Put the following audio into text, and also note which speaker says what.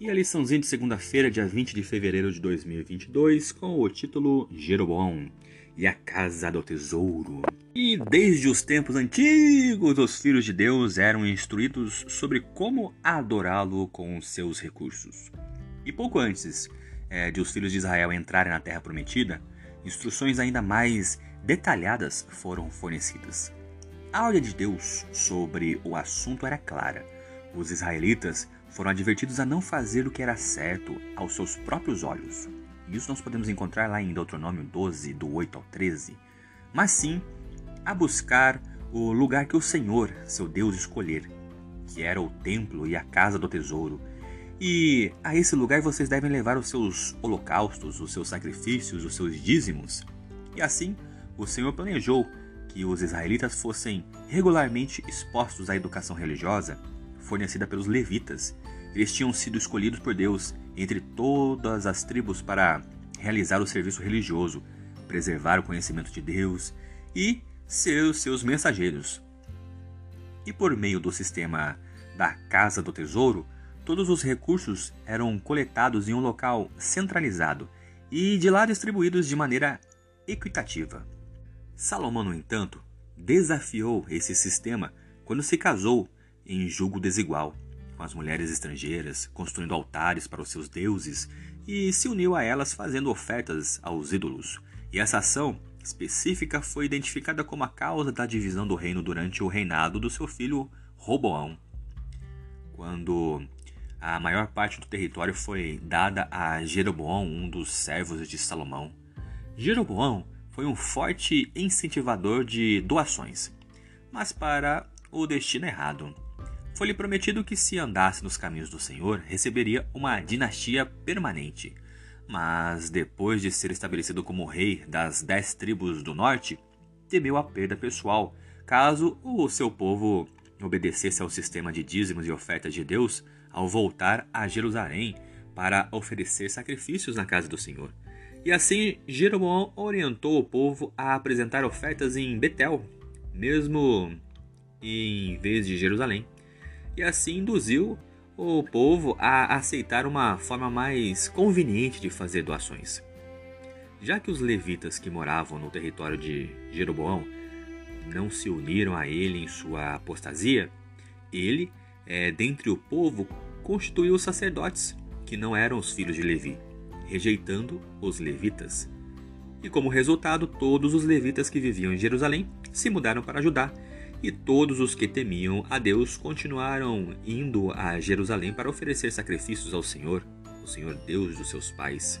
Speaker 1: E a liçãozinha de segunda-feira, dia 20 de fevereiro de 2022, com o título Jeroboão e a Casa do Tesouro. E desde os tempos antigos, os filhos de Deus eram instruídos sobre como adorá-lo com seus recursos. E pouco antes é, de os filhos de Israel entrarem na Terra Prometida, instruções ainda mais detalhadas foram fornecidas. A ordem de Deus sobre o assunto era clara. Os israelitas foram advertidos a não fazer o que era certo aos seus próprios olhos. Isso nós podemos encontrar lá em Deuteronômio 12, do 8 ao 13. Mas sim a buscar o lugar que o Senhor, seu Deus, escolher, que era o templo e a casa do tesouro. E a esse lugar vocês devem levar os seus holocaustos, os seus sacrifícios, os seus dízimos. E assim o Senhor planejou que os israelitas fossem regularmente expostos à educação religiosa fornecida pelos levitas. Eles tinham sido escolhidos por Deus entre todas as tribos para realizar o serviço religioso, preservar o conhecimento de Deus e ser os seus mensageiros. E por meio do sistema da Casa do Tesouro, todos os recursos eram coletados em um local centralizado e de lá distribuídos de maneira equitativa. Salomão, no entanto, desafiou esse sistema quando se casou em julgo desigual com as mulheres estrangeiras, construindo altares para os seus deuses e se uniu a elas fazendo ofertas aos ídolos. E essa ação específica foi identificada como a causa da divisão do reino durante o reinado do seu filho Roboão. Quando a maior parte do território foi dada a Jeroboão, um dos servos de Salomão. Jeroboão foi um forte incentivador de doações, mas para o destino errado. Foi-lhe prometido que, se andasse nos caminhos do Senhor, receberia uma dinastia permanente. Mas, depois de ser estabelecido como rei das dez tribos do norte, temeu a perda pessoal, caso o seu povo obedecesse ao sistema de dízimos e ofertas de Deus ao voltar a Jerusalém para oferecer sacrifícios na casa do Senhor. E assim Jeroboão orientou o povo a apresentar ofertas em Betel, mesmo em vez de Jerusalém e assim induziu o povo a aceitar uma forma mais conveniente de fazer doações. Já que os levitas que moravam no território de Jeroboão não se uniram a ele em sua apostasia, ele, é, dentre o povo, constituiu os sacerdotes, que não eram os filhos de Levi, rejeitando os levitas. E como resultado, todos os levitas que viviam em Jerusalém se mudaram para Judá e todos os que temiam a Deus continuaram indo a Jerusalém para oferecer sacrifícios ao Senhor, o Senhor Deus dos seus pais.